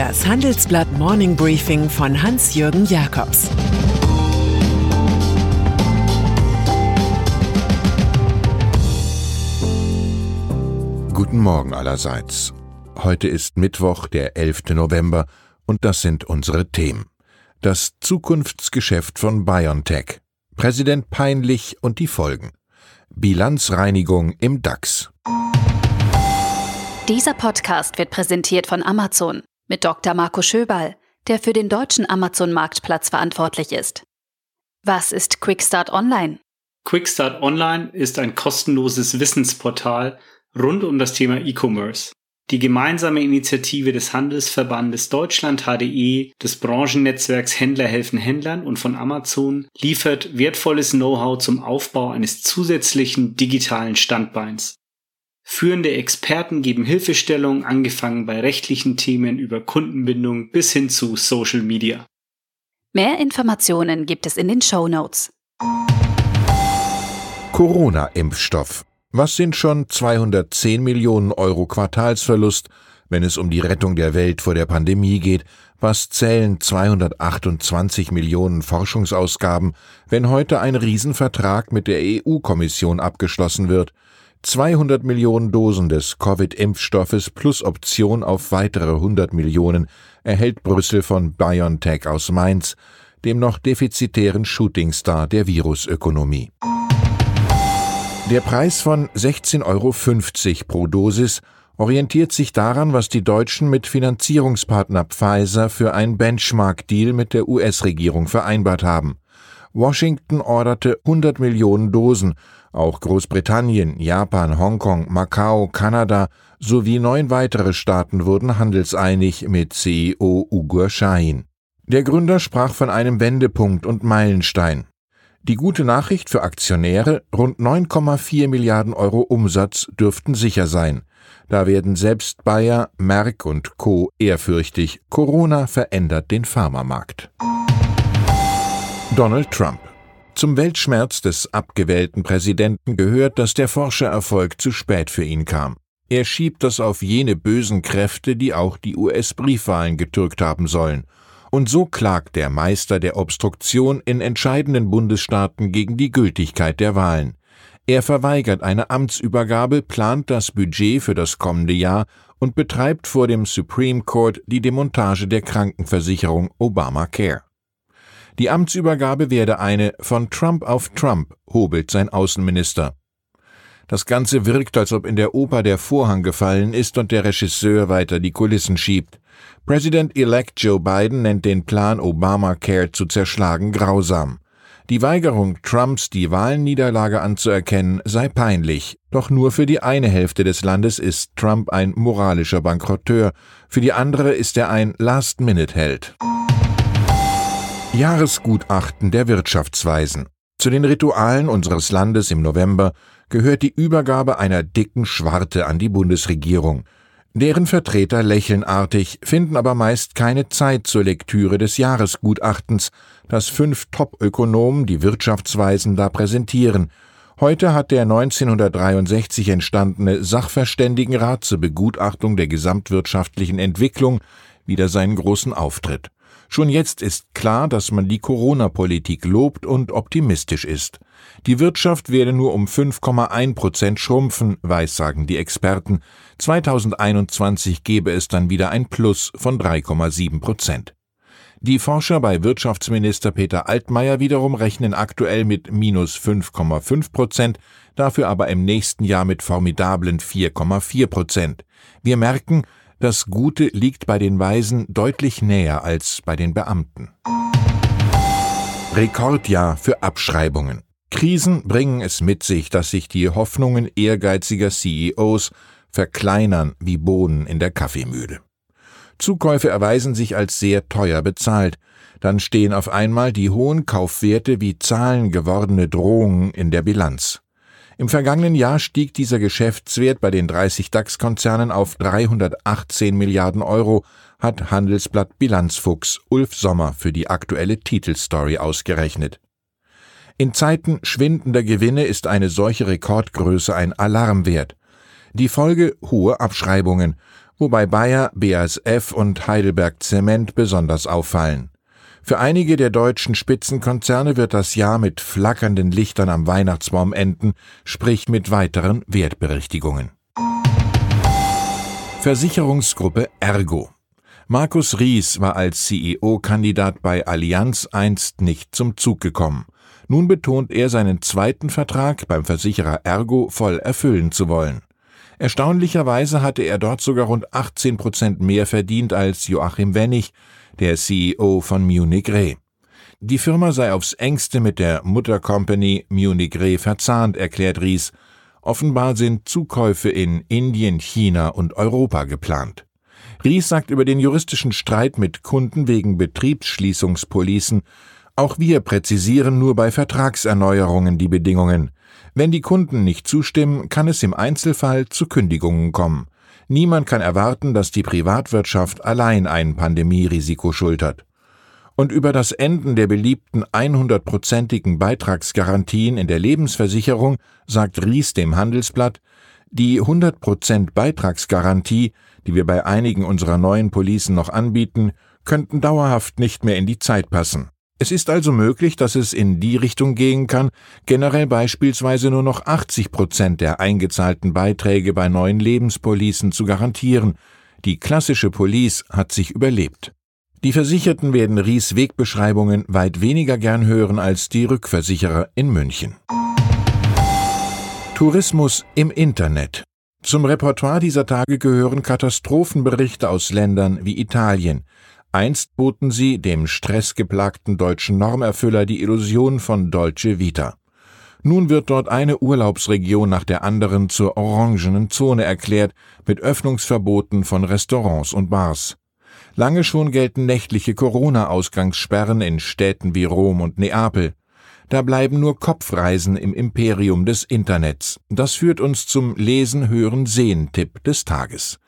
Das Handelsblatt Morning Briefing von Hans-Jürgen Jakobs Guten Morgen allerseits. Heute ist Mittwoch, der 11. November, und das sind unsere Themen. Das Zukunftsgeschäft von BioNTech. Präsident peinlich und die Folgen. Bilanzreinigung im DAX. Dieser Podcast wird präsentiert von Amazon mit Dr. Marco Schöberl, der für den deutschen Amazon-Marktplatz verantwortlich ist. Was ist Quickstart Online? Quickstart Online ist ein kostenloses Wissensportal rund um das Thema E-Commerce. Die gemeinsame Initiative des Handelsverbandes Deutschland HDE, des Branchennetzwerks Händler helfen Händlern und von Amazon liefert wertvolles Know-how zum Aufbau eines zusätzlichen digitalen Standbeins. Führende Experten geben Hilfestellung, angefangen bei rechtlichen Themen über Kundenbindung bis hin zu Social Media. Mehr Informationen gibt es in den Show Notes. Corona-Impfstoff. Was sind schon 210 Millionen Euro Quartalsverlust, wenn es um die Rettung der Welt vor der Pandemie geht? Was zählen 228 Millionen Forschungsausgaben, wenn heute ein Riesenvertrag mit der EU-Kommission abgeschlossen wird? 200 Millionen Dosen des Covid-Impfstoffes plus Option auf weitere 100 Millionen erhält Brüssel von BioNTech aus Mainz, dem noch defizitären Shootingstar der Virusökonomie. Der Preis von 16,50 Euro pro Dosis orientiert sich daran, was die Deutschen mit Finanzierungspartner Pfizer für ein Benchmark-Deal mit der US-Regierung vereinbart haben. Washington orderte 100 Millionen Dosen, auch Großbritannien, Japan, Hongkong, Macau, Kanada sowie neun weitere Staaten wurden handelseinig mit CEO Ugur Shahin. Der Gründer sprach von einem Wendepunkt und Meilenstein. Die gute Nachricht für Aktionäre, rund 9,4 Milliarden Euro Umsatz dürften sicher sein. Da werden selbst Bayer, Merck und Co. ehrfürchtig. Corona verändert den Pharmamarkt. Donald Trump zum Weltschmerz des abgewählten Präsidenten gehört, dass der Forschererfolg zu spät für ihn kam. Er schiebt das auf jene bösen Kräfte, die auch die US-Briefwahlen getürkt haben sollen. Und so klagt der Meister der Obstruktion in entscheidenden Bundesstaaten gegen die Gültigkeit der Wahlen. Er verweigert eine Amtsübergabe, plant das Budget für das kommende Jahr und betreibt vor dem Supreme Court die Demontage der Krankenversicherung Obamacare. Die Amtsübergabe werde eine von Trump auf Trump, hobelt sein Außenminister. Das Ganze wirkt, als ob in der Oper der Vorhang gefallen ist und der Regisseur weiter die Kulissen schiebt. President-elect Joe Biden nennt den Plan, Obamacare zu zerschlagen, grausam. Die Weigerung Trumps, die Wahlniederlage anzuerkennen, sei peinlich. Doch nur für die eine Hälfte des Landes ist Trump ein moralischer Bankrotteur, für die andere ist er ein Last-Minute-Held. Jahresgutachten der Wirtschaftsweisen. Zu den Ritualen unseres Landes im November gehört die Übergabe einer dicken Schwarte an die Bundesregierung. Deren Vertreter lächeln artig, finden aber meist keine Zeit zur Lektüre des Jahresgutachtens, das fünf Top-Ökonomen die Wirtschaftsweisen da präsentieren. Heute hat der 1963 entstandene Sachverständigenrat zur Begutachtung der gesamtwirtschaftlichen Entwicklung wieder seinen großen Auftritt. Schon jetzt ist klar, dass man die Corona-Politik lobt und optimistisch ist. Die Wirtschaft werde nur um 5,1 Prozent schrumpfen, weissagen die Experten. 2021 gebe es dann wieder ein Plus von 3,7 Prozent. Die Forscher bei Wirtschaftsminister Peter Altmaier wiederum rechnen aktuell mit minus 5,5 Prozent, dafür aber im nächsten Jahr mit formidablen 4,4 Prozent. Wir merken, das Gute liegt bei den Weisen deutlich näher als bei den Beamten. Rekordjahr für Abschreibungen. Krisen bringen es mit sich, dass sich die Hoffnungen ehrgeiziger CEOs verkleinern wie Bohnen in der Kaffeemühle. Zukäufe erweisen sich als sehr teuer bezahlt, dann stehen auf einmal die hohen Kaufwerte wie Zahlen gewordene Drohungen in der Bilanz. Im vergangenen Jahr stieg dieser Geschäftswert bei den 30 DAX-Konzernen auf 318 Milliarden Euro, hat Handelsblatt Bilanzfuchs Ulf Sommer für die aktuelle Titelstory ausgerechnet. In Zeiten schwindender Gewinne ist eine solche Rekordgröße ein Alarmwert. Die Folge hohe Abschreibungen. wobei Bayer, BASF und Heidelberg Zement besonders auffallen. Für einige der deutschen Spitzenkonzerne wird das Jahr mit flackernden Lichtern am Weihnachtsbaum enden, sprich mit weiteren Wertberichtigungen. Versicherungsgruppe Ergo Markus Ries war als CEO-Kandidat bei Allianz einst nicht zum Zug gekommen. Nun betont er seinen zweiten Vertrag beim Versicherer Ergo voll erfüllen zu wollen. Erstaunlicherweise hatte er dort sogar rund 18 Prozent mehr verdient als Joachim Wennig, der CEO von Munich Re. Die Firma sei aufs engste mit der Muttercompany Munich Re verzahnt, erklärt Ries. Offenbar sind Zukäufe in Indien, China und Europa geplant. Ries sagt über den juristischen Streit mit Kunden wegen Betriebsschließungspolicen, auch wir präzisieren nur bei Vertragserneuerungen die Bedingungen. Wenn die Kunden nicht zustimmen, kann es im Einzelfall zu Kündigungen kommen. Niemand kann erwarten, dass die Privatwirtschaft allein ein Pandemierisiko schultert. Und über das Enden der beliebten 100-prozentigen Beitragsgarantien in der Lebensversicherung sagt Ries dem Handelsblatt, die 100% Beitragsgarantie die wir bei einigen unserer neuen Policen noch anbieten, könnten dauerhaft nicht mehr in die Zeit passen. Es ist also möglich, dass es in die Richtung gehen kann, generell beispielsweise nur noch 80 Prozent der eingezahlten Beiträge bei neuen Lebenspolicen zu garantieren. Die klassische Police hat sich überlebt. Die Versicherten werden Ries Wegbeschreibungen weit weniger gern hören als die Rückversicherer in München. Tourismus im Internet zum Repertoire dieser Tage gehören Katastrophenberichte aus Ländern wie Italien. Einst boten sie dem stressgeplagten deutschen Normerfüller die Illusion von Dolce Vita. Nun wird dort eine Urlaubsregion nach der anderen zur orangenen Zone erklärt, mit Öffnungsverboten von Restaurants und Bars. Lange schon gelten nächtliche Corona-Ausgangssperren in Städten wie Rom und Neapel. Da bleiben nur Kopfreisen im Imperium des Internets. Das führt uns zum Lesen, Hören, Sehen Tipp des Tages.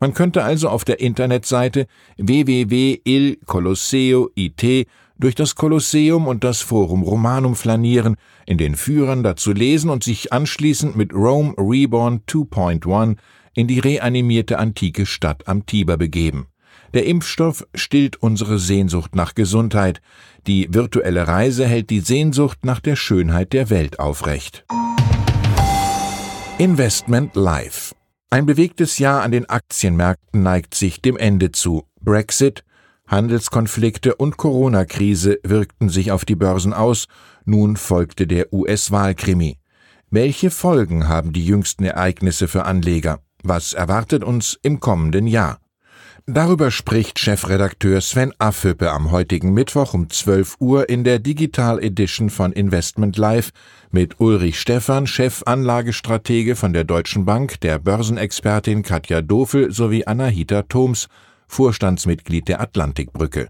Man könnte also auf der Internetseite www.ilcolosseo.it durch das Kolosseum und das Forum Romanum flanieren, in den Führern dazu lesen und sich anschließend mit Rome Reborn 2.1 in die reanimierte antike Stadt am Tiber begeben. Der Impfstoff stillt unsere Sehnsucht nach Gesundheit. Die virtuelle Reise hält die Sehnsucht nach der Schönheit der Welt aufrecht. Investment Life. Ein bewegtes Jahr an den Aktienmärkten neigt sich dem Ende zu. Brexit, Handelskonflikte und Corona-Krise wirkten sich auf die Börsen aus. Nun folgte der US-Wahlkrimi. Welche Folgen haben die jüngsten Ereignisse für Anleger? Was erwartet uns im kommenden Jahr? Darüber spricht Chefredakteur Sven Affüppe am heutigen Mittwoch um 12 Uhr in der Digital Edition von Investment Live mit Ulrich Stephan, Chefanlagestratege von der Deutschen Bank, der Börsenexpertin Katja Dofel sowie Anahita Thoms, Vorstandsmitglied der Atlantikbrücke.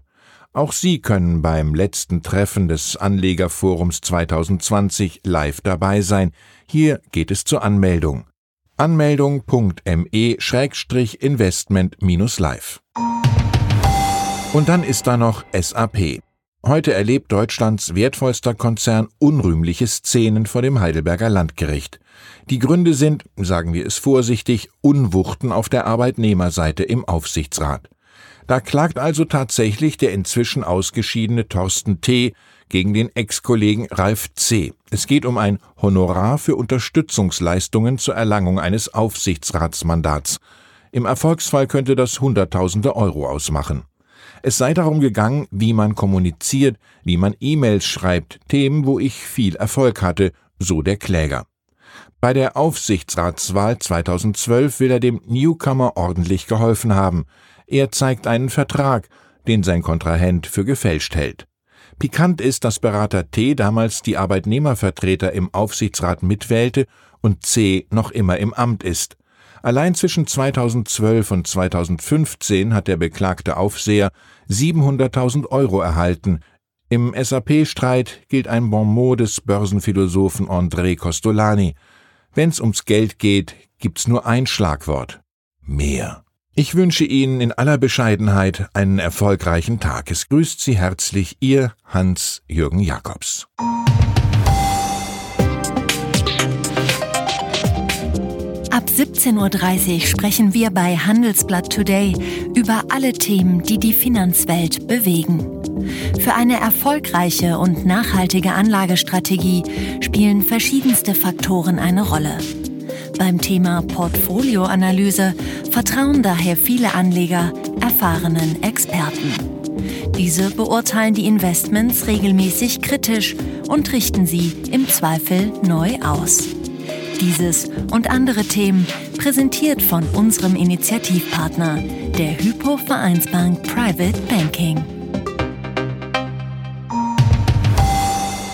Auch Sie können beim letzten Treffen des Anlegerforums 2020 live dabei sein. Hier geht es zur Anmeldung anmeldung.me-investment-live. Und dann ist da noch SAP. Heute erlebt Deutschlands wertvollster Konzern unrühmliche Szenen vor dem Heidelberger Landgericht. Die Gründe sind, sagen wir es vorsichtig, Unwuchten auf der Arbeitnehmerseite im Aufsichtsrat. Da klagt also tatsächlich der inzwischen ausgeschiedene Thorsten T gegen den Ex-Kollegen Ralf C. Es geht um ein Honorar für Unterstützungsleistungen zur Erlangung eines Aufsichtsratsmandats. Im Erfolgsfall könnte das Hunderttausende Euro ausmachen. Es sei darum gegangen, wie man kommuniziert, wie man E-Mails schreibt, Themen, wo ich viel Erfolg hatte, so der Kläger. Bei der Aufsichtsratswahl 2012 will er dem Newcomer ordentlich geholfen haben. Er zeigt einen Vertrag, den sein Kontrahent für gefälscht hält. Pikant ist, dass Berater T damals die Arbeitnehmervertreter im Aufsichtsrat mitwählte und C noch immer im Amt ist. Allein zwischen 2012 und 2015 hat der beklagte Aufseher 700.000 Euro erhalten. Im SAP-Streit gilt ein Bon mot des Börsenphilosophen André Costolani. Wenn's ums Geld geht, gibt's nur ein Schlagwort. Mehr. Ich wünsche Ihnen in aller Bescheidenheit einen erfolgreichen Tag. Es grüßt Sie herzlich Ihr Hans-Jürgen Jakobs. Ab 17.30 Uhr sprechen wir bei Handelsblatt Today über alle Themen, die die Finanzwelt bewegen. Für eine erfolgreiche und nachhaltige Anlagestrategie spielen verschiedenste Faktoren eine Rolle. Beim Thema Portfolioanalyse vertrauen daher viele Anleger erfahrenen Experten. Diese beurteilen die Investments regelmäßig kritisch und richten sie im Zweifel neu aus. Dieses und andere Themen präsentiert von unserem Initiativpartner, der Hypo Vereinsbank Private Banking.